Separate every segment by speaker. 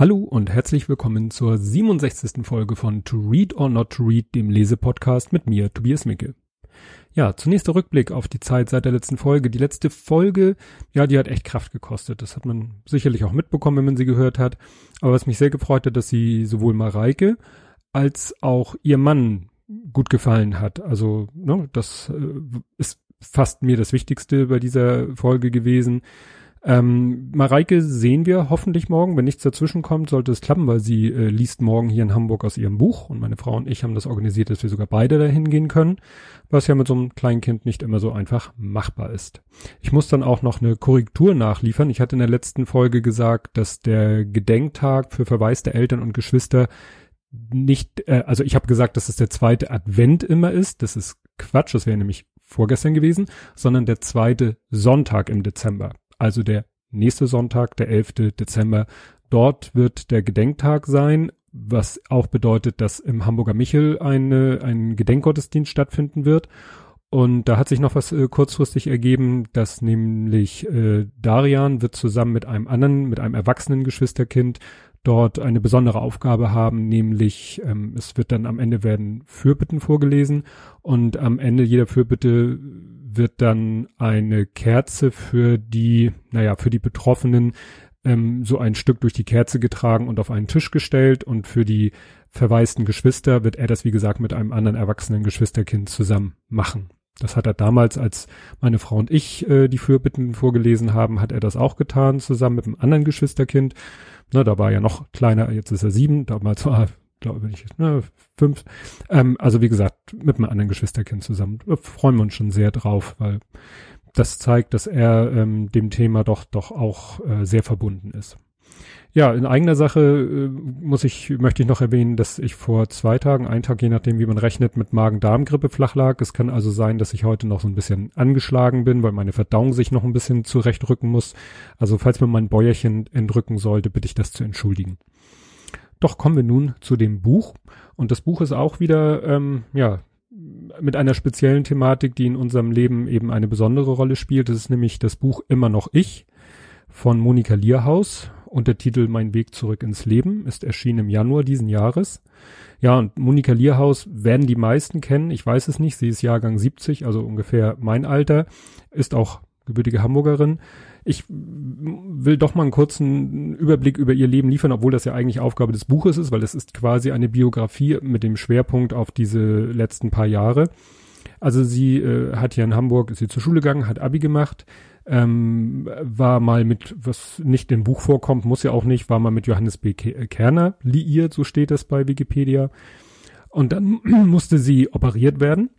Speaker 1: Hallo und herzlich willkommen zur 67. Folge von To Read or Not to Read, dem Lesepodcast mit mir, Tobias Micke. Ja, zunächst der Rückblick auf die Zeit seit der letzten Folge. Die letzte Folge, ja, die hat echt Kraft gekostet. Das hat man sicherlich auch mitbekommen, wenn man sie gehört hat. Aber was mich sehr gefreut hat, dass sie sowohl Mareike als auch ihr Mann gut gefallen hat. Also, ne, das äh, ist fast mir das Wichtigste bei dieser Folge gewesen ähm, Mareike sehen wir hoffentlich morgen. Wenn nichts dazwischen kommt, sollte es klappen, weil sie äh, liest morgen hier in Hamburg aus ihrem Buch und meine Frau und ich haben das organisiert, dass wir sogar beide dahin gehen können, was ja mit so einem kleinen Kind nicht immer so einfach machbar ist. Ich muss dann auch noch eine Korrektur nachliefern. Ich hatte in der letzten Folge gesagt, dass der Gedenktag für verwaiste Eltern und Geschwister nicht, äh, also ich habe gesagt, dass es der zweite Advent immer ist. Das ist Quatsch, das wäre nämlich vorgestern gewesen, sondern der zweite Sonntag im Dezember also der nächste Sonntag, der 11. Dezember. Dort wird der Gedenktag sein, was auch bedeutet, dass im Hamburger Michel eine, ein Gedenkgottesdienst stattfinden wird. Und da hat sich noch was äh, kurzfristig ergeben, dass nämlich äh, Darian wird zusammen mit einem anderen, mit einem erwachsenen Geschwisterkind dort eine besondere Aufgabe haben, nämlich ähm, es wird dann am Ende werden Fürbitten vorgelesen und am Ende jeder Fürbitte wird dann eine Kerze für die, naja, für die Betroffenen ähm, so ein Stück durch die Kerze getragen und auf einen Tisch gestellt und für die verwaisten Geschwister wird er das, wie gesagt, mit einem anderen erwachsenen Geschwisterkind zusammen machen. Das hat er damals, als meine Frau und ich äh, die Fürbitten vorgelesen haben, hat er das auch getan, zusammen mit einem anderen Geschwisterkind. Na, da war er ja noch kleiner, jetzt ist er sieben, damals war glaube ich, ne, fünf. Ähm, also wie gesagt, mit einem anderen Geschwisterkind zusammen. Da freuen wir uns schon sehr drauf, weil das zeigt, dass er ähm, dem Thema doch doch auch äh, sehr verbunden ist. Ja, in eigener Sache äh, muss ich, möchte ich noch erwähnen, dass ich vor zwei Tagen, ein Tag, je nachdem, wie man rechnet, mit Magen-Darm-Grippe flach lag. Es kann also sein, dass ich heute noch so ein bisschen angeschlagen bin, weil meine Verdauung sich noch ein bisschen zurechtrücken muss. Also falls mir mein Bäuerchen entrücken sollte, bitte ich das zu entschuldigen. Doch kommen wir nun zu dem Buch. Und das Buch ist auch wieder, ähm, ja, mit einer speziellen Thematik, die in unserem Leben eben eine besondere Rolle spielt. Das ist nämlich das Buch Immer noch ich von Monika Lierhaus und der Titel Mein Weg zurück ins Leben ist erschienen im Januar diesen Jahres. Ja, und Monika Lierhaus werden die meisten kennen. Ich weiß es nicht. Sie ist Jahrgang 70, also ungefähr mein Alter, ist auch gebürtige Hamburgerin ich will doch mal einen kurzen Überblick über ihr Leben liefern, obwohl das ja eigentlich Aufgabe des Buches ist, weil es ist quasi eine Biografie mit dem Schwerpunkt auf diese letzten paar Jahre. Also sie äh, hat hier in Hamburg, ist sie zur Schule gegangen, hat Abi gemacht, ähm, war mal mit, was nicht im Buch vorkommt, muss ja auch nicht, war mal mit Johannes B. Kerner liiert, so steht das bei Wikipedia. Und dann musste sie operiert werden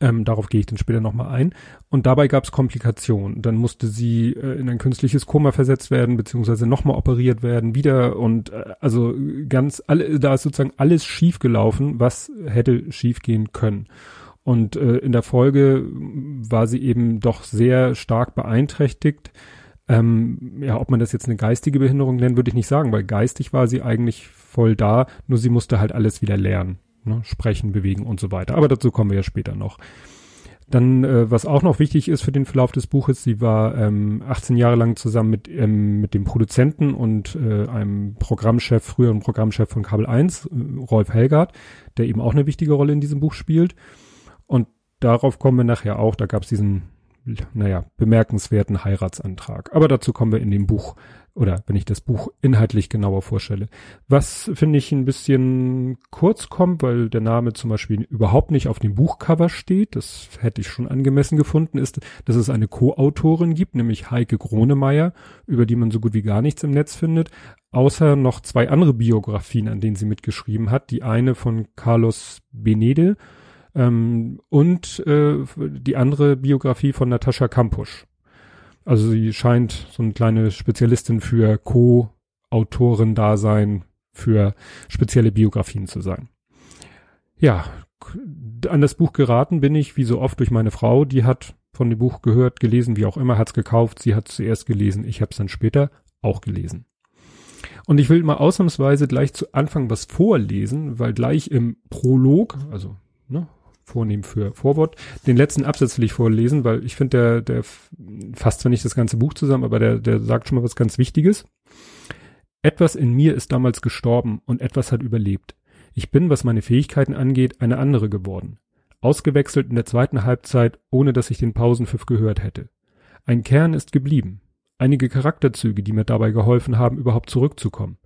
Speaker 1: ähm, darauf gehe ich dann später nochmal ein. Und dabei gab es Komplikationen. Dann musste sie äh, in ein künstliches Koma versetzt werden, beziehungsweise nochmal operiert werden, wieder. Und äh, also ganz, alle, da ist sozusagen alles schief gelaufen, was hätte schief gehen können. Und äh, in der Folge war sie eben doch sehr stark beeinträchtigt. Ähm, ja, ob man das jetzt eine geistige Behinderung nennt, würde ich nicht sagen, weil geistig war sie eigentlich voll da, nur sie musste halt alles wieder lernen ne? sprechen, bewegen und so weiter. Aber dazu kommen wir ja später noch. Dann, äh, was auch noch wichtig ist für den Verlauf des Buches, sie war ähm, 18 Jahre lang zusammen mit, ähm, mit dem Produzenten und äh, einem Programmchef, früheren Programmchef von Kabel 1, äh, Rolf Helgard, der eben auch eine wichtige Rolle in diesem Buch spielt. Darauf kommen wir nachher auch, da gab es diesen, naja, bemerkenswerten Heiratsantrag. Aber dazu kommen wir in dem Buch oder wenn ich das Buch inhaltlich genauer vorstelle. Was finde ich ein bisschen kurz kommt, weil der Name zum Beispiel überhaupt nicht auf dem Buchcover steht, das hätte ich schon angemessen gefunden, ist, dass es eine Co-Autorin gibt, nämlich Heike Gronemeyer, über die man so gut wie gar nichts im Netz findet, außer noch zwei andere Biografien, an denen sie mitgeschrieben hat. Die eine von Carlos Benede ähm, und äh, die andere Biografie von Natascha Kampusch. Also sie scheint so eine kleine Spezialistin für Co-Autoren-Dasein, für spezielle Biografien zu sein. Ja, an das Buch geraten bin ich, wie so oft, durch meine Frau. Die hat von dem Buch gehört, gelesen, wie auch immer, hat's gekauft. Sie hat zuerst gelesen. Ich habe es dann später auch gelesen. Und ich will mal ausnahmsweise gleich zu Anfang was vorlesen, weil gleich im Prolog, also ne, vornehm für Vorwort. Den letzten Absatz will ich vorlesen, weil ich finde, der, der fasst zwar nicht das ganze Buch zusammen, aber der, der sagt schon mal was ganz Wichtiges. Etwas in mir ist damals gestorben und etwas hat überlebt. Ich bin, was meine Fähigkeiten angeht, eine andere geworden. Ausgewechselt in der zweiten Halbzeit, ohne dass ich den Pausenpfiff gehört hätte. Ein Kern ist geblieben. Einige Charakterzüge, die mir dabei geholfen haben, überhaupt zurückzukommen.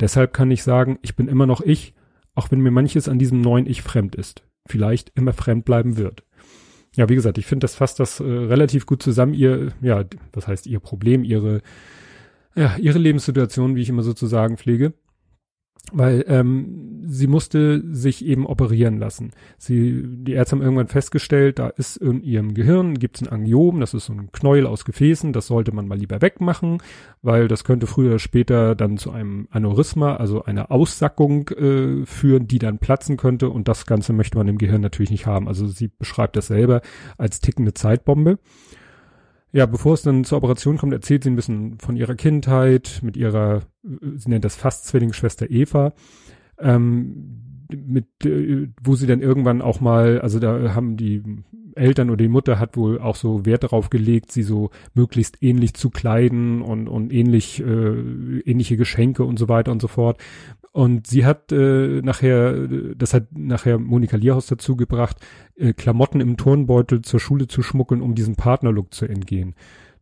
Speaker 1: Deshalb kann ich sagen, ich bin immer noch ich, auch wenn mir manches an diesem neuen Ich fremd ist. Vielleicht immer fremd bleiben wird. Ja, wie gesagt, ich finde, das fasst das äh, relativ gut zusammen. Ihr, ja, was heißt ihr Problem, ihre, ja, ihre Lebenssituation, wie ich immer sozusagen pflege weil ähm, sie musste sich eben operieren lassen. Sie, die Ärzte haben irgendwann festgestellt, da ist in ihrem Gehirn gibt's ein Angiom, das ist so ein Knäuel aus Gefäßen, das sollte man mal lieber wegmachen, weil das könnte früher oder später dann zu einem Aneurysma, also einer Aussackung äh, führen, die dann platzen könnte und das Ganze möchte man im Gehirn natürlich nicht haben. Also sie beschreibt das selber als tickende Zeitbombe. Ja, bevor es dann zur Operation kommt, erzählt sie ein bisschen von ihrer Kindheit, mit ihrer, sie nennt das fast Zwillingsschwester Eva, ähm, mit, äh, wo sie dann irgendwann auch mal, also da haben die Eltern oder die Mutter hat wohl auch so Wert darauf gelegt, sie so möglichst ähnlich zu kleiden und, und ähnlich, äh, ähnliche Geschenke und so weiter und so fort. Und sie hat äh, nachher, das hat nachher Monika Lierhaus dazu gebracht, äh, Klamotten im Turnbeutel zur Schule zu schmuggeln, um diesem Partnerlook zu entgehen.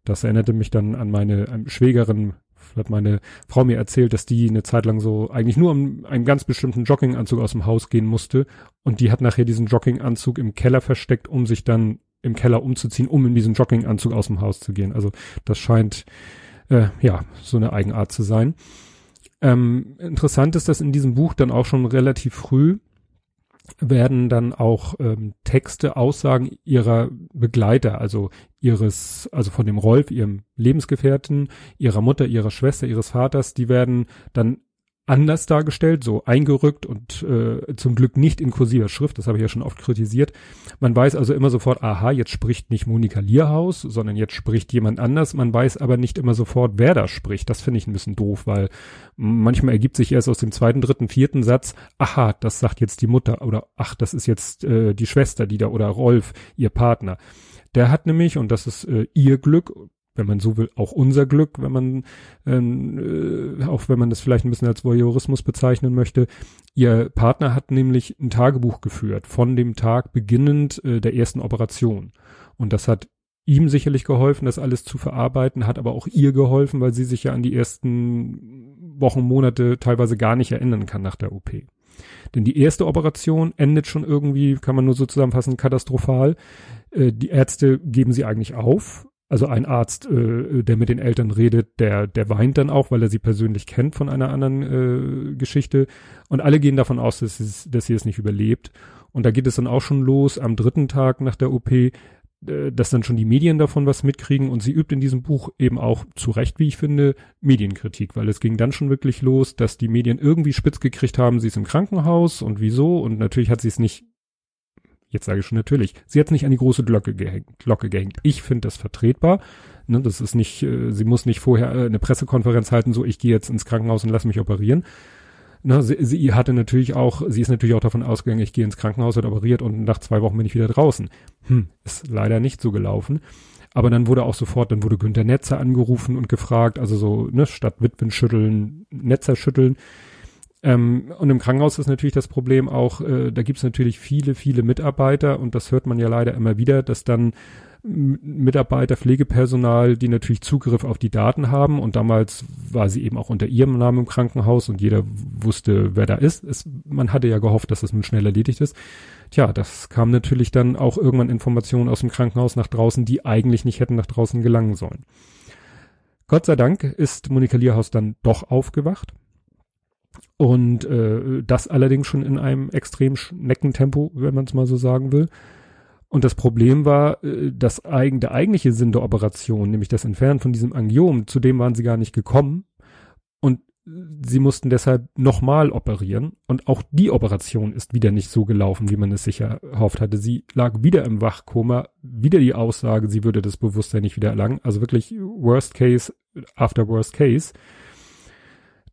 Speaker 1: Das erinnerte mich dann an meine an Schwägerin, hat meine Frau mir erzählt, dass die eine Zeit lang so eigentlich nur um einen ganz bestimmten Jogginganzug aus dem Haus gehen musste. Und die hat nachher diesen Jogginganzug im Keller versteckt, um sich dann im Keller umzuziehen, um in diesen Jogginganzug aus dem Haus zu gehen. Also das scheint äh, ja so eine Eigenart zu sein. Ähm, interessant ist, dass in diesem Buch dann auch schon relativ früh werden dann auch ähm, Texte, Aussagen ihrer Begleiter, also ihres, also von dem Rolf, ihrem Lebensgefährten, ihrer Mutter, ihrer Schwester, ihres Vaters, die werden dann anders dargestellt, so eingerückt und äh, zum Glück nicht in kursiver Schrift, das habe ich ja schon oft kritisiert. Man weiß also immer sofort, aha, jetzt spricht nicht Monika Lierhaus, sondern jetzt spricht jemand anders. Man weiß aber nicht immer sofort, wer da spricht. Das finde ich ein bisschen doof, weil manchmal ergibt sich erst aus dem zweiten, dritten, vierten Satz, aha, das sagt jetzt die Mutter oder ach, das ist jetzt äh, die Schwester, die da oder Rolf, ihr Partner. Der hat nämlich, und das ist äh, ihr Glück, wenn man so will, auch unser Glück, wenn man, ähm, äh, auch wenn man das vielleicht ein bisschen als Voyeurismus bezeichnen möchte. Ihr Partner hat nämlich ein Tagebuch geführt von dem Tag beginnend äh, der ersten Operation. Und das hat ihm sicherlich geholfen, das alles zu verarbeiten, hat aber auch ihr geholfen, weil sie sich ja an die ersten Wochen, Monate teilweise gar nicht erinnern kann nach der OP. Denn die erste Operation endet schon irgendwie, kann man nur so zusammenfassen, katastrophal. Äh, die Ärzte geben sie eigentlich auf, also ein Arzt, äh, der mit den Eltern redet, der, der weint dann auch, weil er sie persönlich kennt von einer anderen äh, Geschichte. Und alle gehen davon aus, dass, es, dass sie es nicht überlebt. Und da geht es dann auch schon los am dritten Tag nach der OP, äh, dass dann schon die Medien davon was mitkriegen. Und sie übt in diesem Buch eben auch zu Recht, wie ich finde, Medienkritik, weil es ging dann schon wirklich los, dass die Medien irgendwie spitz gekriegt haben, sie ist im Krankenhaus und wieso. Und natürlich hat sie es nicht Jetzt sage ich schon natürlich, sie hat nicht an die große Glocke gehängt. Glocke gehängt. Ich finde das vertretbar. Ne, das ist nicht, äh, sie muss nicht vorher äh, eine Pressekonferenz halten, so ich gehe jetzt ins Krankenhaus und lass mich operieren. Ne, sie, sie hatte natürlich auch, sie ist natürlich auch davon ausgegangen, ich gehe ins Krankenhaus, wird operiert und nach zwei Wochen bin ich wieder draußen. Hm, ist leider nicht so gelaufen. Aber dann wurde auch sofort, dann wurde Günter Netzer angerufen und gefragt, also so, ne, statt Witwen schütteln, Netzer schütteln. Ähm, und im Krankenhaus ist natürlich das Problem auch, äh, da gibt es natürlich viele, viele Mitarbeiter und das hört man ja leider immer wieder, dass dann Mitarbeiter, Pflegepersonal, die natürlich Zugriff auf die Daten haben und damals war sie eben auch unter ihrem Namen im Krankenhaus und jeder wusste, wer da ist. Es, man hatte ja gehofft, dass das nun schnell erledigt ist. Tja, das kam natürlich dann auch irgendwann Informationen aus dem Krankenhaus nach draußen, die eigentlich nicht hätten nach draußen gelangen sollen. Gott sei Dank ist Monika Lierhaus dann doch aufgewacht und äh, das allerdings schon in einem extrem Schneckentempo, wenn man es mal so sagen will. Und das Problem war, äh, das eigen, der eigentliche Sinn der Operation, nämlich das Entfernen von diesem Angiom, zu dem waren sie gar nicht gekommen. Und sie mussten deshalb nochmal operieren. Und auch die Operation ist wieder nicht so gelaufen, wie man es sich erhofft hatte. Sie lag wieder im Wachkoma, wieder die Aussage, sie würde das Bewusstsein nicht wieder erlangen. Also wirklich Worst Case after Worst Case.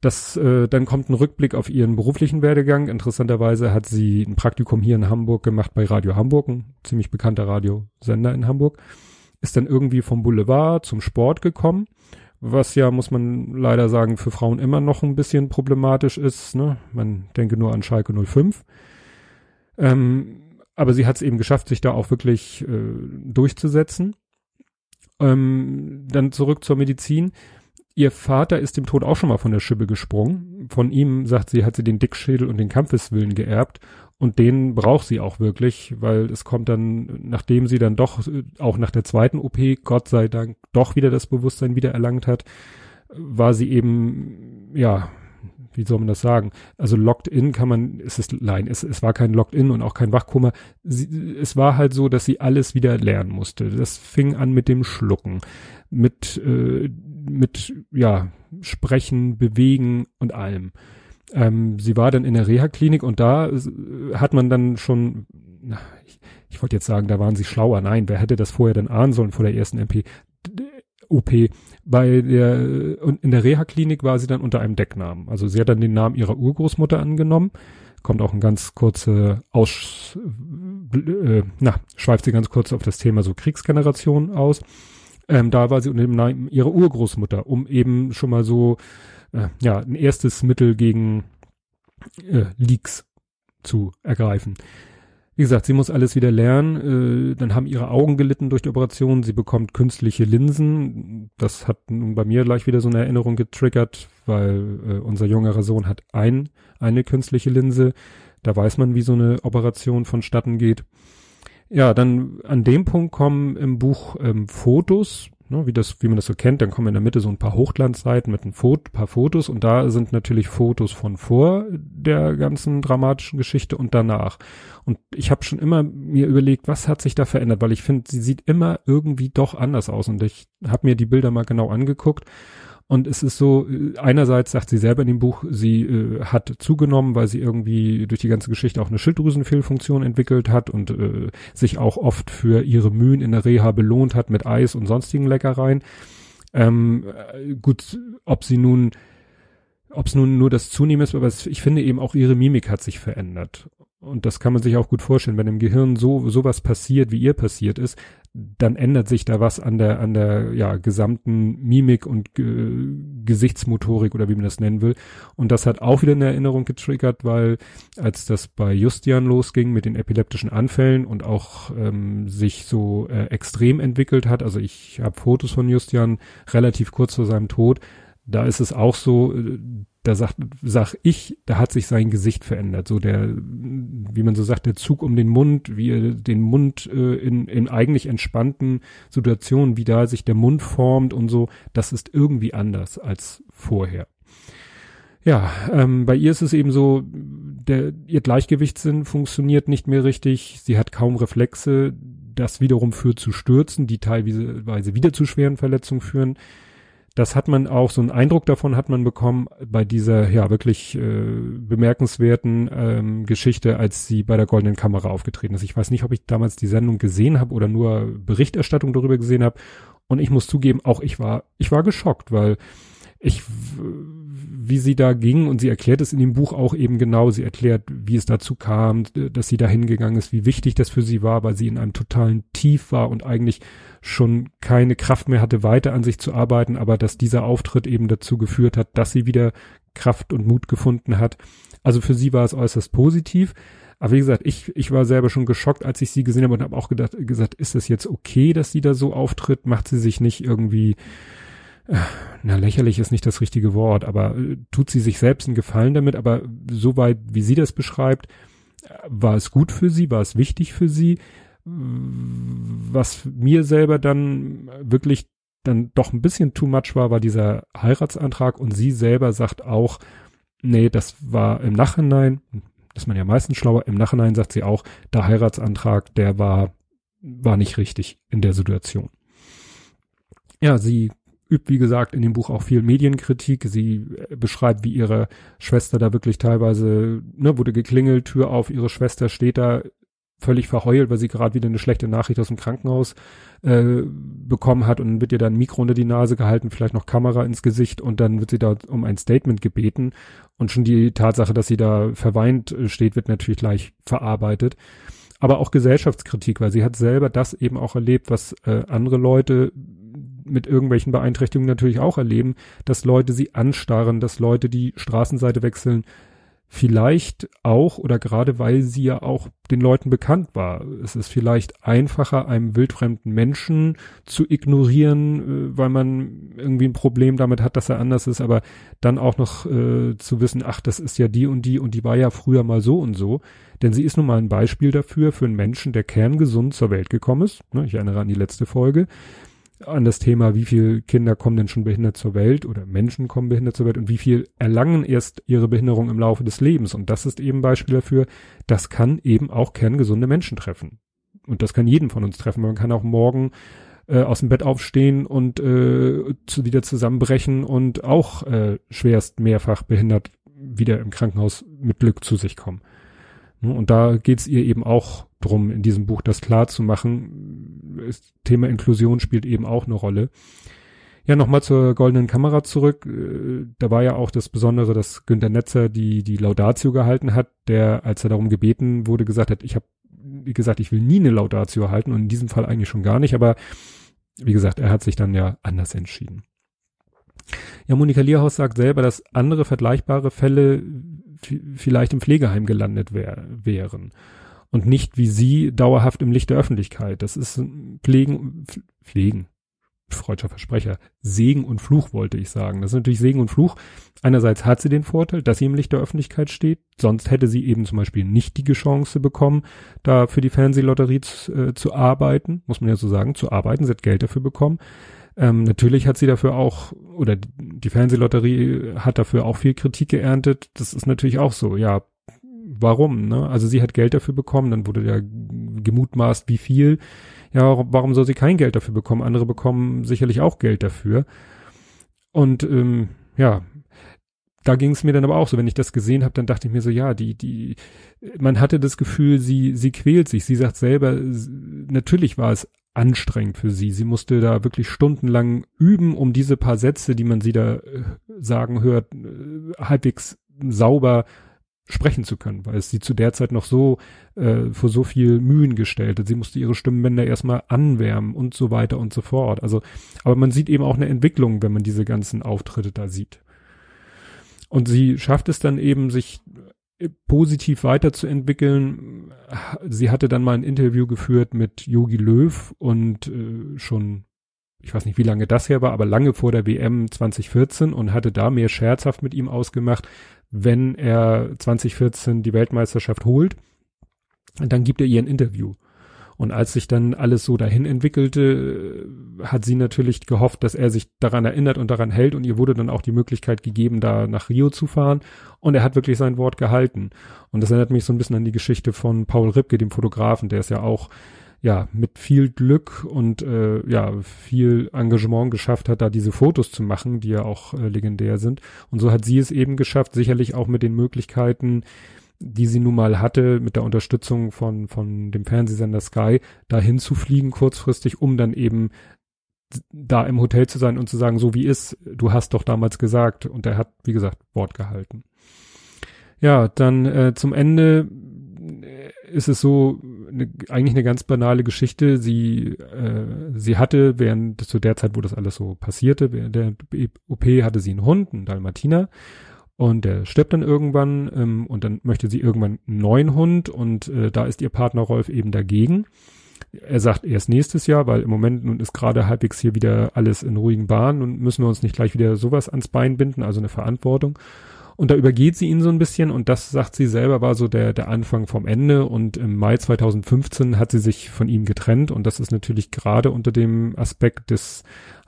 Speaker 1: Das, äh, dann kommt ein Rückblick auf ihren beruflichen Werdegang. Interessanterweise hat sie ein Praktikum hier in Hamburg gemacht bei Radio Hamburg, ein ziemlich bekannter Radiosender in Hamburg. Ist dann irgendwie vom Boulevard zum Sport gekommen, was ja, muss man leider sagen, für Frauen immer noch ein bisschen problematisch ist. Ne? Man denke nur an Schalke 05. Ähm, aber sie hat es eben geschafft, sich da auch wirklich äh, durchzusetzen. Ähm, dann zurück zur Medizin. Ihr Vater ist dem Tod auch schon mal von der Schippe gesprungen. Von ihm, sagt sie, hat sie den Dickschädel und den Kampfeswillen geerbt. Und den braucht sie auch wirklich, weil es kommt dann, nachdem sie dann doch, auch nach der zweiten OP, Gott sei Dank, doch wieder das Bewusstsein wieder erlangt hat, war sie eben, ja, wie soll man das sagen? Also locked in kann man, es ist, nein, es, es war kein locked in und auch kein Wachkoma. Sie, es war halt so, dass sie alles wieder lernen musste. Das fing an mit dem Schlucken, mit, äh, mit, ja, Sprechen, Bewegen und allem. Ähm, sie war dann in der Reha-Klinik und da hat man dann schon, na, ich, ich wollte jetzt sagen, da waren sie schlauer. Nein, wer hätte das vorher denn ahnen sollen vor der ersten MP? OP. Bei der, in der Reha-Klinik war sie dann unter einem Decknamen. Also sie hat dann den Namen ihrer Urgroßmutter angenommen. Kommt auch ein ganz kurze Aus, äh, na, schweift sie ganz kurz auf das Thema so Kriegsgeneration aus. Ähm, da war sie unter dem Namen ihrer Urgroßmutter, um eben schon mal so, äh, ja, ein erstes Mittel gegen äh, Leaks zu ergreifen. Wie gesagt, sie muss alles wieder lernen. Äh, dann haben ihre Augen gelitten durch die Operation. Sie bekommt künstliche Linsen. Das hat nun bei mir gleich wieder so eine Erinnerung getriggert, weil äh, unser jüngerer Sohn hat ein, eine künstliche Linse. Da weiß man, wie so eine Operation vonstatten geht. Ja, dann an dem Punkt kommen im Buch ähm, Fotos ne, wie das, wie man das so kennt, dann kommen in der Mitte so ein paar Hochglanzseiten mit ein Foto, paar Fotos und da sind natürlich Fotos von vor der ganzen dramatischen Geschichte und danach. Und ich habe schon immer mir überlegt, was hat sich da verändert, weil ich finde, sie sieht immer irgendwie doch anders aus und ich habe mir die Bilder mal genau angeguckt und es ist so, äh, einerseits sagt sie selber in dem Buch, sie äh, hat zugenommen, weil sie irgendwie durch die ganze Geschichte auch eine Schilddrüsenfehlfunktion entwickelt hat und äh, sich auch oft für ihre Mühen in der Reha belohnt hat mit Eis und sonstigen Leckereien. Ähm, äh, gut, ob sie nun, ob es nun nur das Zunehmen ist, aber es, ich finde eben auch ihre Mimik hat sich verändert. Und das kann man sich auch gut vorstellen, wenn im Gehirn so sowas passiert, wie ihr passiert ist, dann ändert sich da was an der an der ja gesamten Mimik und äh, Gesichtsmotorik oder wie man das nennen will. Und das hat auch wieder eine Erinnerung getriggert, weil als das bei Justian losging mit den epileptischen Anfällen und auch ähm, sich so äh, extrem entwickelt hat, also ich habe Fotos von Justian relativ kurz vor seinem Tod, da ist es auch so, äh, da sagt, sag ich, da hat sich sein Gesicht verändert. So der, wie man so sagt, der Zug um den Mund, wie er den Mund äh, in, in eigentlich entspannten Situationen, wie da sich der Mund formt und so, das ist irgendwie anders als vorher. Ja, ähm, bei ihr ist es eben so, der, ihr Gleichgewichtssinn funktioniert nicht mehr richtig, sie hat kaum Reflexe, das wiederum führt zu Stürzen, die teilweise wieder zu schweren Verletzungen führen das hat man auch, so einen Eindruck davon hat man bekommen bei dieser ja wirklich äh, bemerkenswerten ähm, Geschichte, als sie bei der Goldenen Kamera aufgetreten ist. Ich weiß nicht, ob ich damals die Sendung gesehen habe oder nur Berichterstattung darüber gesehen habe. Und ich muss zugeben, auch ich war, ich war geschockt, weil ich, wie sie da ging und sie erklärt es in dem Buch auch eben genau. Sie erklärt, wie es dazu kam, dass sie da hingegangen ist, wie wichtig das für sie war, weil sie in einem totalen Tief war und eigentlich schon keine Kraft mehr hatte, weiter an sich zu arbeiten, aber dass dieser Auftritt eben dazu geführt hat, dass sie wieder Kraft und Mut gefunden hat. Also für sie war es äußerst positiv. Aber wie gesagt, ich, ich war selber schon geschockt, als ich sie gesehen habe und habe auch gedacht, gesagt, ist das jetzt okay, dass sie da so auftritt? Macht sie sich nicht irgendwie, na, lächerlich ist nicht das richtige Wort, aber äh, tut sie sich selbst einen Gefallen damit? Aber soweit, wie sie das beschreibt, war es gut für sie, war es wichtig für sie? was mir selber dann wirklich dann doch ein bisschen too much war, war dieser Heiratsantrag und sie selber sagt auch, nee, das war im Nachhinein, ist man ja meistens schlauer, im Nachhinein sagt sie auch, der Heiratsantrag, der war, war nicht richtig in der Situation. Ja, sie übt, wie gesagt, in dem Buch auch viel Medienkritik. Sie beschreibt, wie ihre Schwester da wirklich teilweise, ne, wurde geklingelt, Tür auf, ihre Schwester steht da völlig verheult, weil sie gerade wieder eine schlechte Nachricht aus dem Krankenhaus äh, bekommen hat und wird ihr dann ein Mikro unter die Nase gehalten, vielleicht noch Kamera ins Gesicht und dann wird sie da um ein Statement gebeten und schon die Tatsache, dass sie da verweint äh, steht, wird natürlich gleich verarbeitet. Aber auch Gesellschaftskritik, weil sie hat selber das eben auch erlebt, was äh, andere Leute mit irgendwelchen Beeinträchtigungen natürlich auch erleben, dass Leute sie anstarren, dass Leute die Straßenseite wechseln, vielleicht auch oder gerade weil sie ja auch den Leuten bekannt war. Es ist vielleicht einfacher, einem wildfremden Menschen zu ignorieren, äh, weil man irgendwie ein Problem damit hat, dass er anders ist, aber dann auch noch äh, zu wissen, ach, das ist ja die und die und die war ja früher mal so und so. Denn sie ist nun mal ein Beispiel dafür, für einen Menschen, der kerngesund zur Welt gekommen ist. Ne, ich erinnere an die letzte Folge an das Thema, wie viele Kinder kommen denn schon behindert zur Welt oder Menschen kommen behindert zur Welt und wie viel erlangen erst ihre Behinderung im Laufe des Lebens. Und das ist eben ein Beispiel dafür, das kann eben auch kerngesunde Menschen treffen. Und das kann jeden von uns treffen. Man kann auch morgen äh, aus dem Bett aufstehen und äh, zu, wieder zusammenbrechen und auch äh, schwerst mehrfach behindert wieder im Krankenhaus mit Glück zu sich kommen. Und da geht's ihr eben auch drum, in diesem Buch das klar zu machen. Das Thema Inklusion spielt eben auch eine Rolle. Ja, nochmal zur goldenen Kamera zurück. Äh, da war ja auch das Besondere, dass Günter Netzer die, die Laudatio gehalten hat, der, als er darum gebeten wurde, gesagt hat, ich habe, wie gesagt, ich will nie eine Laudatio halten und in diesem Fall eigentlich schon gar nicht, aber wie gesagt, er hat sich dann ja anders entschieden. Ja, Monika Lierhaus sagt selber, dass andere vergleichbare Fälle vielleicht im Pflegeheim gelandet wär, wären und nicht wie sie dauerhaft im Licht der Öffentlichkeit. Das ist Pflegen, Pflegen, freudscher Versprecher, Segen und Fluch wollte ich sagen. Das ist natürlich Segen und Fluch. Einerseits hat sie den Vorteil, dass sie im Licht der Öffentlichkeit steht, sonst hätte sie eben zum Beispiel nicht die Chance bekommen, da für die Fernsehlotterie zu, äh, zu arbeiten, muss man ja so sagen, zu arbeiten, sie hat Geld dafür bekommen. Ähm, natürlich hat sie dafür auch, oder die Fernsehlotterie hat dafür auch viel Kritik geerntet. Das ist natürlich auch so, ja, warum, ne? Also sie hat Geld dafür bekommen, dann wurde ja gemutmaßt, wie viel. Ja, warum soll sie kein Geld dafür bekommen? Andere bekommen sicherlich auch Geld dafür. Und ähm, ja, da ging es mir dann aber auch so, wenn ich das gesehen habe, dann dachte ich mir so, ja, die, die, man hatte das Gefühl, sie, sie quält sich. Sie sagt selber, natürlich war es anstrengend für sie. Sie musste da wirklich stundenlang üben, um diese paar Sätze, die man sie da äh, sagen hört, äh, halbwegs sauber sprechen zu können, weil es sie zu der Zeit noch so äh, vor so viel Mühen gestellt hat. Sie musste ihre Stimmbänder erstmal anwärmen und so weiter und so fort. Also, aber man sieht eben auch eine Entwicklung, wenn man diese ganzen Auftritte da sieht. Und sie schafft es dann eben, sich äh, positiv weiterzuentwickeln. Sie hatte dann mal ein Interview geführt mit Yogi Löw und äh, schon ich weiß nicht, wie lange das her war, aber lange vor der WM 2014 und hatte da mehr scherzhaft mit ihm ausgemacht, wenn er 2014 die Weltmeisterschaft holt, dann gibt er ihr ein Interview. Und als sich dann alles so dahin entwickelte, hat sie natürlich gehofft, dass er sich daran erinnert und daran hält. Und ihr wurde dann auch die Möglichkeit gegeben, da nach Rio zu fahren. Und er hat wirklich sein Wort gehalten. Und das erinnert mich so ein bisschen an die Geschichte von Paul Ripke, dem Fotografen, der es ja auch ja mit viel Glück und äh, ja viel Engagement geschafft hat, da diese Fotos zu machen, die ja auch äh, legendär sind. Und so hat sie es eben geschafft, sicherlich auch mit den Möglichkeiten, die sie nun mal hatte, mit der Unterstützung von von dem Fernsehsender Sky, dahin zu fliegen kurzfristig, um dann eben da im Hotel zu sein und zu sagen, so wie ist, du hast doch damals gesagt und er hat, wie gesagt, Wort gehalten. Ja, dann äh, zum Ende ist es so eine, eigentlich eine ganz banale Geschichte. Sie äh, sie hatte während zu der Zeit, wo das alles so passierte, während der OP hatte sie einen Hund, einen Dalmatiner und der stirbt dann irgendwann ähm, und dann möchte sie irgendwann einen neuen Hund und äh, da ist ihr Partner Rolf eben dagegen. Er sagt erst nächstes Jahr, weil im Moment nun ist gerade halbwegs hier wieder alles in ruhigen Bahnen und müssen wir uns nicht gleich wieder sowas ans Bein binden, also eine Verantwortung. Und da übergeht sie ihn so ein bisschen und das, sagt sie selber, war so der, der Anfang vom Ende. Und im Mai 2015 hat sie sich von ihm getrennt und das ist natürlich gerade unter dem Aspekt des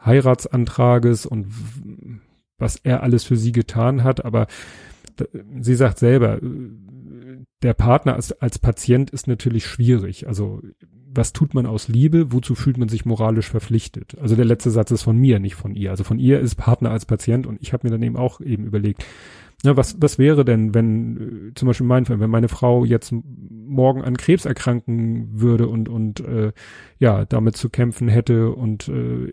Speaker 1: Heiratsantrages und was er alles für sie getan hat. Aber sie sagt selber, der Partner als, als Patient ist natürlich schwierig. Also was tut man aus Liebe? Wozu fühlt man sich moralisch verpflichtet? Also der letzte Satz ist von mir, nicht von ihr. Also von ihr ist Partner als Patient und ich habe mir dann eben auch eben überlegt, ja, was, was wäre denn, wenn, äh, zum Beispiel mein Fall, wenn meine Frau jetzt morgen an Krebs erkranken würde und, und äh, ja, damit zu kämpfen hätte und äh,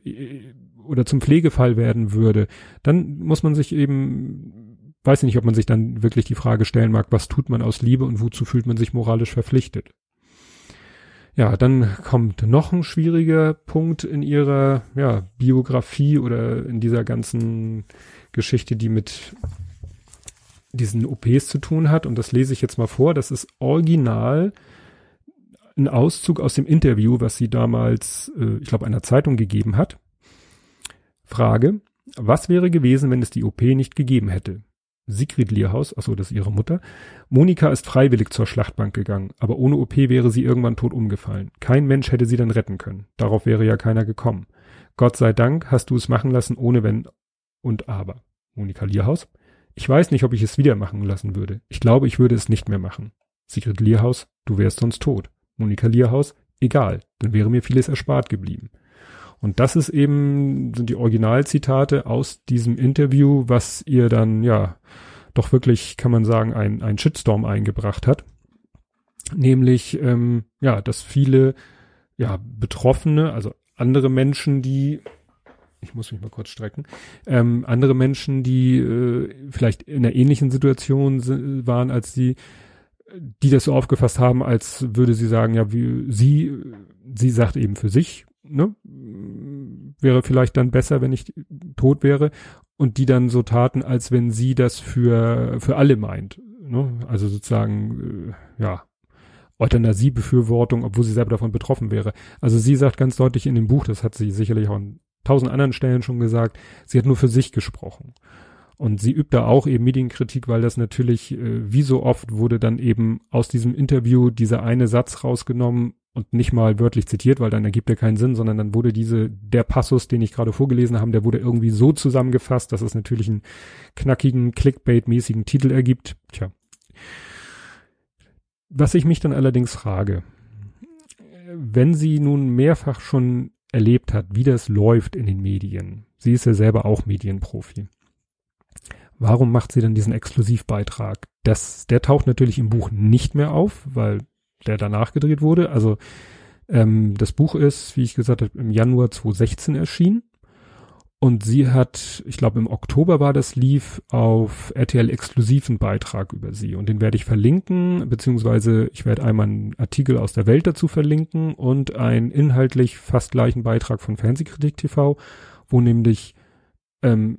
Speaker 1: oder zum Pflegefall werden würde, dann muss man sich eben, weiß ich nicht, ob man sich dann wirklich die Frage stellen mag, was tut man aus Liebe und wozu fühlt man sich moralisch verpflichtet. Ja, dann kommt noch ein schwieriger Punkt in ihrer ja, Biografie oder in dieser ganzen Geschichte, die mit diesen OPs zu tun hat. Und das lese ich jetzt mal vor. Das ist original ein Auszug aus dem Interview, was sie damals, äh, ich glaube, einer Zeitung gegeben hat. Frage, was wäre gewesen, wenn es die OP nicht gegeben hätte? Sigrid Lierhaus, achso, das ist ihre Mutter. Monika ist freiwillig zur Schlachtbank gegangen, aber ohne OP wäre sie irgendwann tot umgefallen. Kein Mensch hätte sie dann retten können. Darauf wäre ja keiner gekommen. Gott sei Dank hast du es machen lassen, ohne Wenn und Aber. Monika Lierhaus. Ich weiß nicht, ob ich es wieder machen lassen würde. Ich glaube, ich würde es nicht mehr machen. Sigrid Lierhaus, du wärst sonst tot. Monika Lierhaus, egal, dann wäre mir vieles erspart geblieben. Und das ist eben, sind die Originalzitate aus diesem Interview, was ihr dann, ja, doch wirklich, kann man sagen, ein, ein Shitstorm eingebracht hat. Nämlich, ähm, ja, dass viele, ja, Betroffene, also andere Menschen, die, ich muss mich mal kurz strecken, ähm, andere Menschen, die äh, vielleicht in einer ähnlichen Situation waren als sie, die das so aufgefasst haben, als würde sie sagen, ja, wie sie, sie sagt eben für sich, ne, wäre vielleicht dann besser, wenn ich tot wäre und die dann so taten, als wenn sie das für, für alle meint, ne, also sozusagen, äh, ja, Euthanasiebefürwortung, obwohl sie selber davon betroffen wäre. Also sie sagt ganz deutlich in dem Buch, das hat sie sicherlich auch an tausend anderen Stellen schon gesagt, sie hat nur für sich gesprochen. Und sie übt da auch eben Medienkritik, weil das natürlich, äh, wie so oft, wurde dann eben aus diesem Interview dieser eine Satz rausgenommen und nicht mal wörtlich zitiert, weil dann ergibt er keinen Sinn, sondern dann wurde diese, der Passus, den ich gerade vorgelesen habe, der wurde irgendwie so zusammengefasst, dass es natürlich einen knackigen, Clickbait-mäßigen Titel ergibt. Tja. Was ich mich dann allerdings frage, wenn sie nun mehrfach schon erlebt hat, wie das läuft in den Medien, sie ist ja selber auch Medienprofi, Warum macht sie denn diesen Exklusivbeitrag? Das, der taucht natürlich im Buch nicht mehr auf, weil der danach gedreht wurde. Also ähm, das Buch ist, wie ich gesagt habe, im Januar 2016 erschienen. Und sie hat, ich glaube im Oktober war das, lief auf RTL exklusiven Beitrag über sie. Und den werde ich verlinken, beziehungsweise ich werde einmal einen Artikel aus der Welt dazu verlinken und einen inhaltlich fast gleichen Beitrag von Fernsehkritik TV, wo nämlich ähm,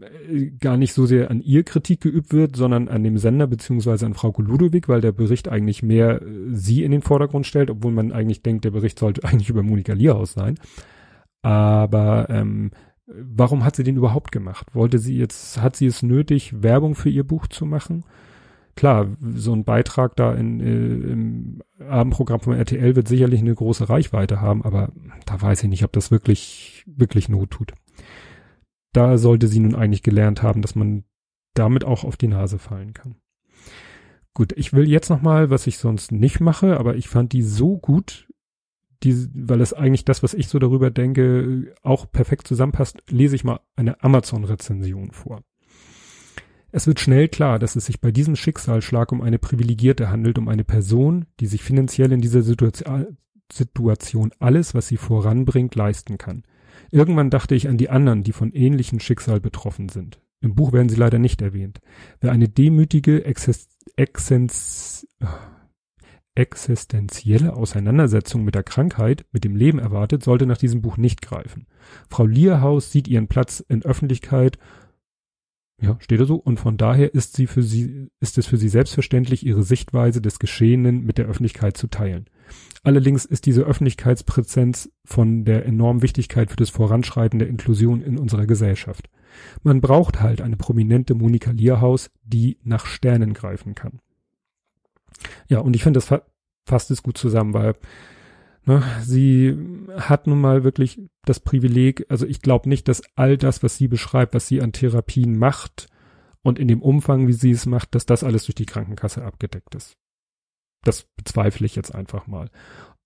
Speaker 1: gar nicht so sehr an ihr Kritik geübt wird, sondern an dem Sender beziehungsweise an Frau Ludowig, weil der Bericht eigentlich mehr äh, sie in den Vordergrund stellt, obwohl man eigentlich denkt, der Bericht sollte eigentlich über Monika Lierhaus sein. Aber ähm, warum hat sie den überhaupt gemacht? Wollte sie jetzt, hat sie es nötig, Werbung für ihr Buch zu machen? Klar, so ein Beitrag da in, äh, im Abendprogramm von RTL wird sicherlich eine große Reichweite haben, aber da weiß ich nicht, ob das wirklich, wirklich Not tut da sollte sie nun eigentlich gelernt haben, dass man damit auch auf die Nase fallen kann. Gut, ich will jetzt noch mal, was ich sonst nicht mache, aber ich fand die so gut, die, weil es eigentlich das, was ich so darüber denke, auch perfekt zusammenpasst, lese ich mal eine Amazon-Rezension vor. Es wird schnell klar, dass es sich bei diesem Schicksalsschlag um eine Privilegierte handelt, um eine Person, die sich finanziell in dieser Situation alles, was sie voranbringt, leisten kann. Irgendwann dachte ich an die anderen, die von ähnlichem Schicksal betroffen sind. Im Buch werden sie leider nicht erwähnt. Wer eine demütige Exzens existenzielle Auseinandersetzung mit der Krankheit, mit dem Leben erwartet, sollte nach diesem Buch nicht greifen. Frau Lierhaus sieht ihren Platz in Öffentlichkeit, ja, steht da so, und von daher ist sie für sie, ist es für sie selbstverständlich, ihre Sichtweise des Geschehenen mit der Öffentlichkeit zu teilen. Allerdings ist diese Öffentlichkeitspräsenz von der enormen Wichtigkeit für das Voranschreiten der Inklusion in unserer Gesellschaft. Man braucht halt eine prominente Monika Lierhaus, die nach Sternen greifen kann. Ja, und ich finde, das fa fasst es gut zusammen, weil ne, sie hat nun mal wirklich das Privileg, also ich glaube nicht, dass all das, was sie beschreibt, was sie an Therapien macht und in dem Umfang, wie sie es macht, dass das alles durch die Krankenkasse abgedeckt ist. Das bezweifle ich jetzt einfach mal.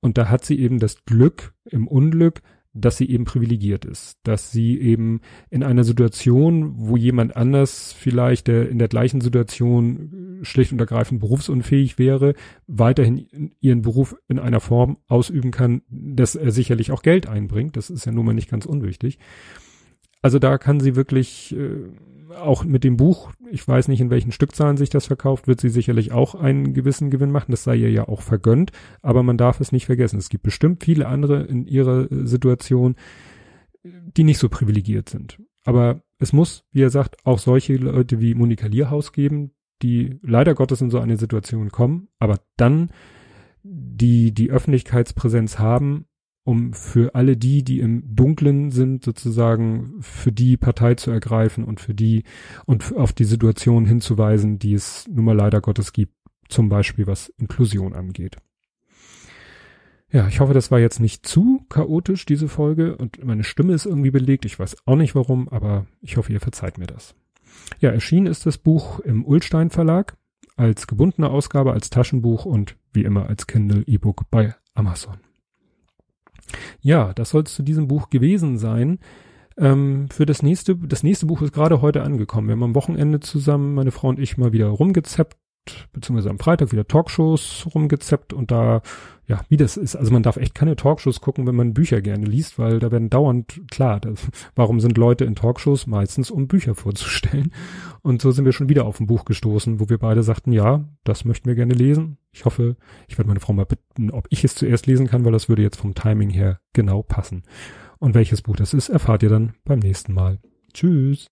Speaker 1: Und da hat sie eben das Glück im Unglück, dass sie eben privilegiert ist, dass sie eben in einer Situation, wo jemand anders vielleicht der in der gleichen Situation schlicht und ergreifend berufsunfähig wäre, weiterhin ihren Beruf in einer Form ausüben kann, dass er sicherlich auch Geld einbringt. Das ist ja nun mal nicht ganz unwichtig. Also da kann sie wirklich äh, auch mit dem Buch, ich weiß nicht, in welchen Stückzahlen sich das verkauft, wird sie sicherlich auch einen gewissen Gewinn machen. Das sei ihr ja auch vergönnt. Aber man darf es nicht vergessen. Es gibt bestimmt viele andere in ihrer äh, Situation, die nicht so privilegiert sind. Aber es muss, wie er sagt, auch solche Leute wie Monika Lierhaus geben, die leider Gottes in so eine Situation kommen, aber dann die die Öffentlichkeitspräsenz haben um für alle die, die im Dunklen sind, sozusagen für die Partei zu ergreifen und für die und auf die Situation hinzuweisen, die es nun mal leider Gottes gibt, zum Beispiel was Inklusion angeht. Ja, ich hoffe, das war jetzt nicht zu chaotisch, diese Folge, und meine Stimme ist irgendwie belegt. Ich weiß auch nicht warum, aber ich hoffe, ihr verzeiht mir das. Ja, erschienen ist das Buch im Ulstein Verlag als gebundene Ausgabe, als Taschenbuch und wie immer als Kindle E-Book bei Amazon. Ja, das soll es zu diesem Buch gewesen sein. Ähm, für das nächste, das nächste Buch ist gerade heute angekommen. Wir haben am Wochenende zusammen, meine Frau und ich, mal wieder rumgezappt, beziehungsweise am Freitag wieder Talkshows rumgezappt und da, ja, wie das ist, also man darf echt keine Talkshows gucken, wenn man Bücher gerne liest, weil da werden dauernd, klar, das, warum sind Leute in Talkshows? Meistens, um Bücher vorzustellen. Und so sind wir schon wieder auf ein Buch gestoßen, wo wir beide sagten, ja, das möchten wir gerne lesen. Ich hoffe, ich werde meine Frau mal bitten, ob ich es zuerst lesen kann, weil das würde jetzt vom Timing her genau passen. Und welches Buch das ist, erfahrt ihr dann beim nächsten Mal. Tschüss.